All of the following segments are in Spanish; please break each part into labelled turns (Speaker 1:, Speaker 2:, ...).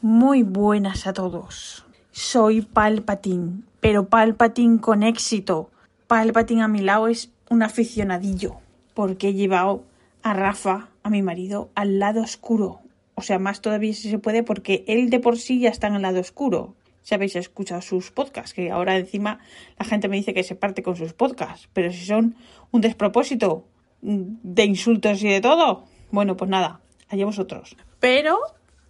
Speaker 1: muy buenas a todos. Soy Palpatín, pero Palpatín con éxito. Palpatín a mi lado es un aficionadillo, porque he llevado a Rafa, a mi marido, al lado oscuro. O sea, más todavía si se puede, porque él de por sí ya está en el lado oscuro. Si habéis escuchado sus podcasts, que ahora encima la gente me dice que se parte con sus podcasts, pero si son un despropósito de insultos y de todo, bueno, pues nada, allá vosotros pero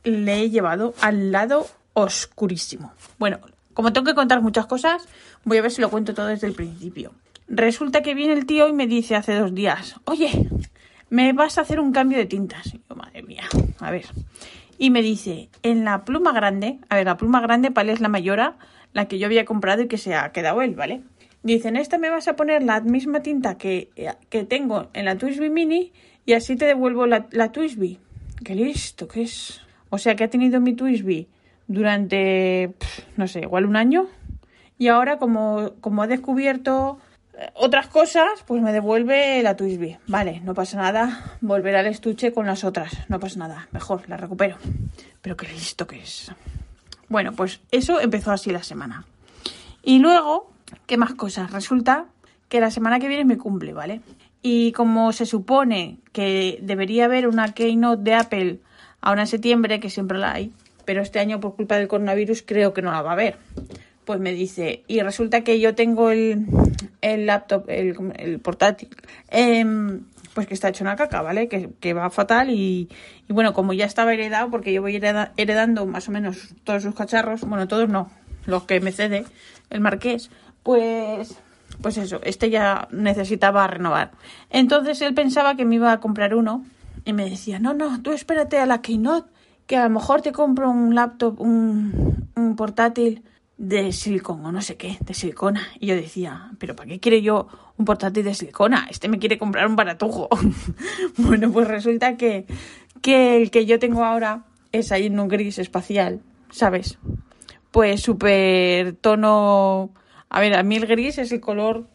Speaker 1: le he llevado al lado oscurísimo. Bueno, como tengo que contar muchas cosas, voy a ver si lo cuento todo desde el principio. Resulta que viene el tío y me dice hace dos días, oye, me vas a hacer un cambio de tintas. Madre mía, a ver. Y me dice, en la pluma grande, a ver, la pluma grande, ¿cuál es la mayora? La que yo había comprado y que se ha quedado él, ¿vale? Dice, en esta me vas a poner la misma tinta que, que tengo en la Twisby Mini y así te devuelvo la, la Twisby. Qué listo que es. O sea que ha tenido mi Twisby durante, no sé, igual un año. Y ahora como, como ha descubierto eh, otras cosas, pues me devuelve la Twisby. Vale, no pasa nada. Volver al estuche con las otras. No pasa nada. Mejor, la recupero. Pero qué listo que es. Bueno, pues eso empezó así la semana. Y luego, ¿qué más cosas? Resulta que la semana que viene me cumple, ¿vale? Y como se supone que debería haber una keynote de Apple ahora en septiembre, que siempre la hay, pero este año por culpa del coronavirus creo que no la va a haber. Pues me dice, y resulta que yo tengo el, el laptop, el, portátil, em, pues que está hecho una caca, ¿vale? Que, va fatal y, y, bueno, como ya estaba heredado, porque yo voy heredando más o menos todos sus cacharros, bueno, todos no, los que me cede el marqués, pues pues eso, este ya necesitaba renovar. Entonces él pensaba que me iba a comprar uno y me decía, no, no, tú espérate a la Keynote, que a lo mejor te compro un laptop, un, portátil de silicona o no sé qué, de silicona. Y yo decía, pero ¿para qué quiere yo un portátil de silicona? Este me quiere comprar un baratujo. bueno, pues resulta que, que el que yo tengo ahora es ahí en un gris espacial, ¿sabes? Pues súper tono a ver, a mí el gris es el color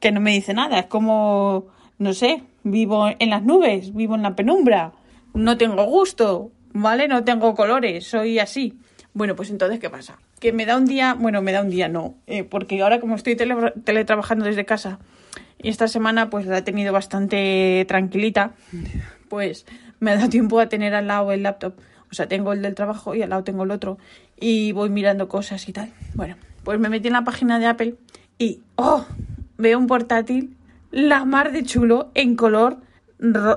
Speaker 1: que no me dice nada. Es como, no sé, vivo en las nubes, vivo en la penumbra. No tengo gusto, ¿vale? No tengo colores, soy así. Bueno, pues entonces, ¿qué pasa? Que me da un día, bueno, me da un día, no, eh, porque ahora como estoy teletrabajando desde casa y esta semana pues la he tenido bastante tranquilita, pues me ha dado tiempo a tener al lado el laptop. O sea, tengo el del trabajo y al lado tengo el otro y voy mirando cosas y tal. Bueno, pues me metí en la página de Apple y ¡oh! Veo un portátil la mar de chulo en color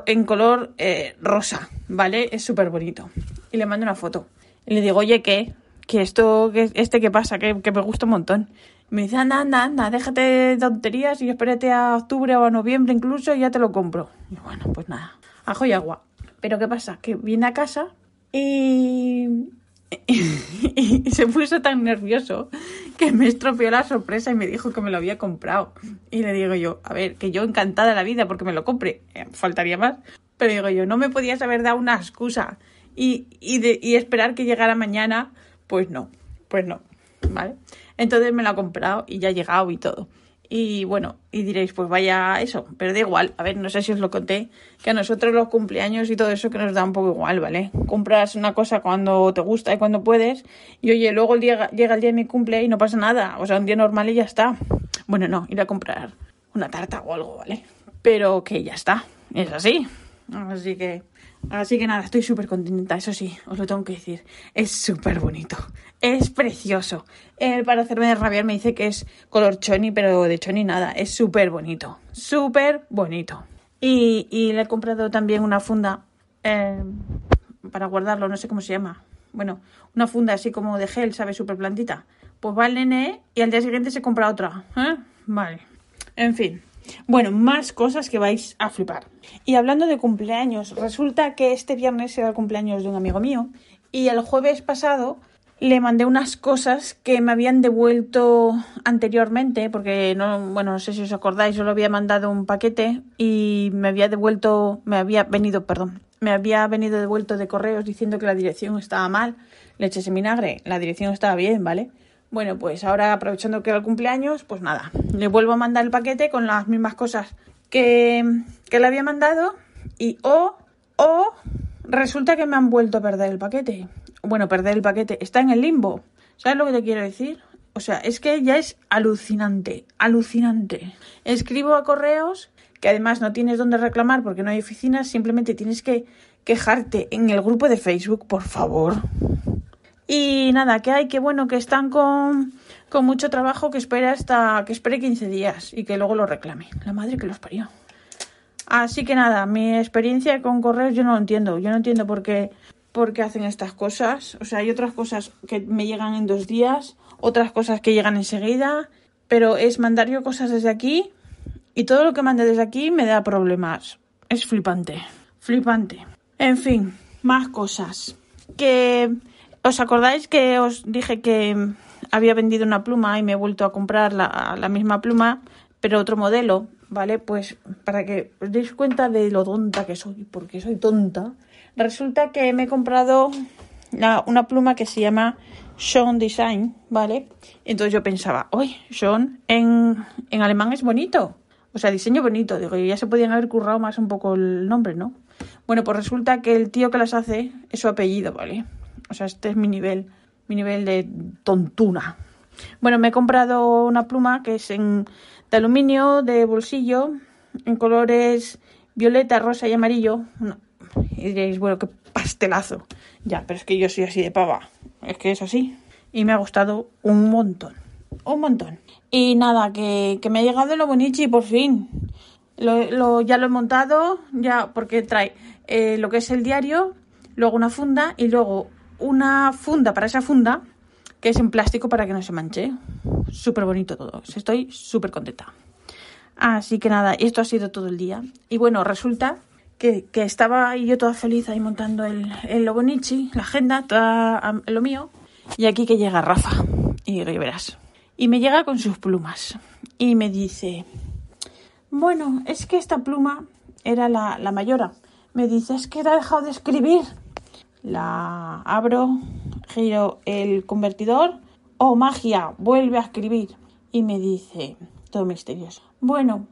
Speaker 1: en color eh, rosa, ¿vale? Es súper bonito. Y le mando una foto. Y le digo, oye, ¿qué? Que esto, que este qué pasa, que, me gusta un montón. Me dice, anda, anda, anda, déjate de tonterías y espérate a octubre o a noviembre incluso y ya te lo compro. Y bueno, pues nada, ajo y agua. Pero ¿qué pasa? Que viene a casa y y se puso tan nervioso que me estropeó la sorpresa y me dijo que me lo había comprado. Y le digo yo, a ver, que yo encantada de la vida porque me lo compre, eh, faltaría más. Pero digo yo, no me podías haber dado una excusa y, y esperar que llegara mañana. Pues no, pues no, ¿vale? Entonces me lo ha comprado y ya ha llegado y todo. Y bueno, y diréis, pues vaya eso, pero da igual. A ver, no sé si os lo conté, que a nosotros los cumpleaños y todo eso que nos da un poco igual, ¿vale? Compras una cosa cuando te gusta y cuando puedes, y oye, luego día, llega el día de mi cumple y no pasa nada. O sea, un día normal y ya está. Bueno, no, ir a comprar una tarta o algo, ¿vale? Pero que ya está, es así. Así que Así que nada, estoy súper contenta, eso sí, os lo tengo que decir. Es súper bonito, es precioso. Él para hacerme rabiar me dice que es color choni, pero de choni nada, es súper bonito, súper bonito. Y, y, le he comprado también una funda eh, para guardarlo, no sé cómo se llama. Bueno, una funda así como de gel, ¿sabes? Súper plantita. Pues va el nene y al día siguiente se compra otra. ¿eh? Vale. En fin, Bueno, más cosas que vais a flipar. Y hablando de cumpleaños, resulta que este viernes era el cumpleaños de un amigo mío y el jueves pasado le mandé unas cosas que me habían devuelto anteriormente, porque no, bueno, no sé si os acordáis, yo le había mandado un paquete y me había devuelto, me había venido, perdón, me había venido devuelto de correos diciendo que la dirección estaba mal, leche ese vinagre, la dirección estaba bien, ¿vale? Bueno, pues ahora aprovechando que era el cumpleaños, pues nada, le vuelvo a mandar el paquete con las mismas cosas que, que le había mandado y o, o resulta que me han vuelto a perder el paquete bueno, perder el paquete, está en el limbo. ¿Sabes lo que te quiero decir? O sea, es que ya es alucinante, alucinante. Escribo a correos que además no tienes dónde reclamar porque no hay oficinas, simplemente tienes que quejarte en el grupo de Facebook, por favor. Y nada, que hay, que bueno, que están con, con mucho trabajo, que espere hasta, que espere 15 días y que luego lo reclame. La madre que los parió. Así que nada, mi experiencia con correos yo no lo entiendo. Yo no entiendo por qué por qué hacen estas cosas. O sea, hay otras cosas que me llegan en dos días, otras cosas que llegan enseguida, pero es mandar yo cosas desde aquí y todo lo que mande desde aquí me da problemas. Es flipante, flipante. En fin, más cosas. Que os acordáis que os dije que había vendido una pluma y me he vuelto a comprar la, misma pluma, pero otro modelo, ¿vale? Pues para que os deis cuenta de lo tonta que soy, porque soy tonta Resulta que me he comprado una pluma que se llama Sean Design, ¿vale? Entonces yo pensaba, uy, Sean en, en alemán es bonito. O sea, diseño bonito. Digo, ya se podían haber currado más un poco el nombre, ¿no? Bueno, pues resulta que el tío que las hace es su apellido, ¿vale? O sea, este es mi nivel, mi nivel de tontuna. Bueno, me he comprado una pluma que es de aluminio, de bolsillo, en colores violeta, rosa y amarillo. Y diréis, bueno, qué pastelazo. Ya, pero es que yo soy así de pava. Es que es así. Y me ha gustado un montón. Un montón. Y nada, que, me ha llegado lo bonichi por fin. Lo, ya lo he montado, ya porque trae eh, lo que es el diario, luego una funda y luego una funda para esa funda que es en plástico para que no se manche. Súper bonito todo. Estoy súper contenta. Así que nada, esto ha sido todo el día. Y bueno, resulta que, estaba yo toda feliz ahí montando el, el Lobonichi, la agenda, lo mío. Y aquí que llega Rafa. Y verás. Y me llega con sus plumas. Y me dice, bueno, es que esta pluma era la, la mayora. Me dice, es que ha dejado de escribir. La abro, giro el convertidor. Oh, magia, vuelve a escribir. Y me dice, todo misterioso. Bueno,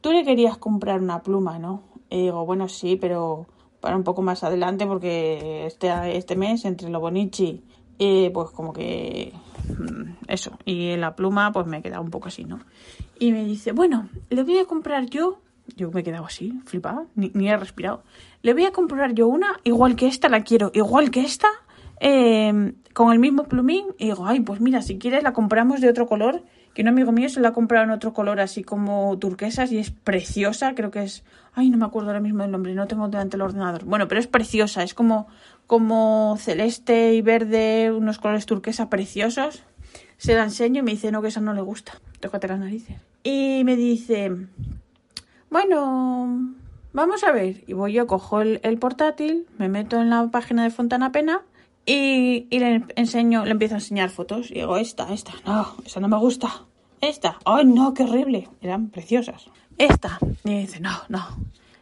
Speaker 1: tú le querías comprar una pluma, ¿no? Y digo, bueno, sí, pero para un poco más adelante porque este, este mes entre lo Bonichi y pues como que mm, eso, y la pluma pues me he quedado un poco así, ¿no? Y me dice, bueno, le voy a comprar yo, yo me he quedado así, flipada, ni, ni he respirado, le voy a comprar yo una igual que esta, la quiero igual que esta, eh, con el mismo plumín, y digo, ay, pues mira, si quieres la compramos de otro color que un amigo mío se la ha comprado en otro color así como turquesas y es preciosa, creo que es, ay, no me acuerdo ahora mismo del nombre, no tengo delante el ordenador. Bueno, pero es preciosa, es como como celeste y verde, unos colores turquesa preciosos. Se la enseño y me dice, "No, que esa no le gusta." Tócate las narices. Y me dice, "Bueno, vamos a ver." Y voy yo cojo el, portátil, me meto en la página de Fontana Pena y, le enseño, le empiezo a enseñar fotos. Y digo, esta, esta, no, esa no me gusta. Esta, ay no, qué horrible. Eran preciosas. Esta. Y dice, no, no.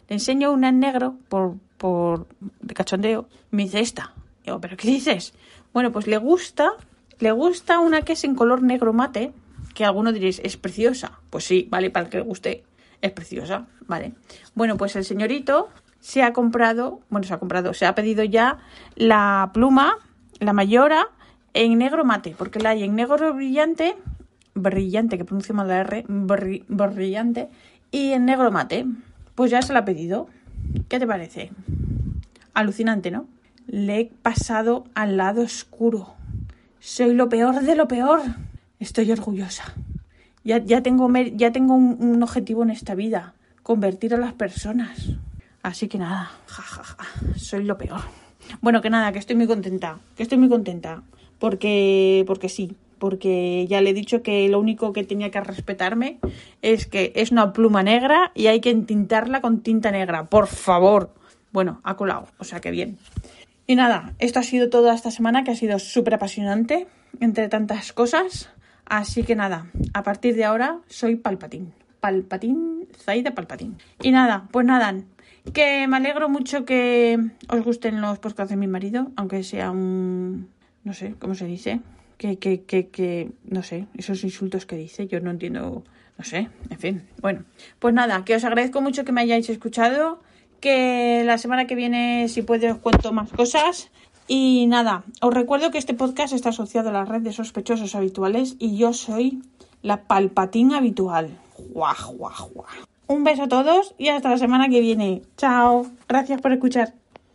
Speaker 1: Le enseño una en negro por, por de cachondeo. Me dice, esta. digo, ¿pero qué dices? Bueno, pues le gusta, le gusta una que es en color negro mate, que alguno diréis, es preciosa. Pues sí, vale, para el que le guste, es preciosa, vale. Bueno, pues el señorito se ha comprado, bueno, se ha comprado, se ha pedido ya la pluma, la mayora, en negro mate, porque la hay en negro brillante, brillante, que pronuncia mal la R, brillante, y en negro mate. Pues ya se la ha pedido. ¿Qué te parece? Alucinante, ¿no? Le he pasado al lado oscuro. Soy lo peor de lo peor. Estoy orgullosa. Ya, ya tengo, ya tengo un objetivo en esta vida. Convertir a las personas. Así que nada, jajaja, soy lo peor. Bueno, que nada, que estoy muy contenta, que estoy muy contenta, porque, porque sí, porque ya le he dicho que lo único que tenía que respetarme es que es una pluma negra y hay que entintarla con tinta negra. Por favor. Bueno, ha colado, o sea que bien. Y nada, esto ha sido toda esta semana que ha sido súper apasionante entre tantas cosas. Así que nada, a partir de ahora soy Palpatín. Palpatín, Zaida Palpatín. Y nada, pues nada, que me alegro mucho que os gusten los podcasts de mi marido, aunque sea un... no sé, ¿cómo se dice? Que, que, que, que, no sé, esos insultos que dice, yo no entiendo, no sé, en fin. Bueno, pues nada, que os agradezco mucho que me hayáis escuchado, que la semana que viene, si puedo, os cuento más cosas. Y nada, os recuerdo que este podcast está asociado a la red de sospechosos habituales y yo soy la palpatín habitual. Guau, guau, guau. Un beso a todos y hasta la semana que viene. Chao. Gracias por escuchar.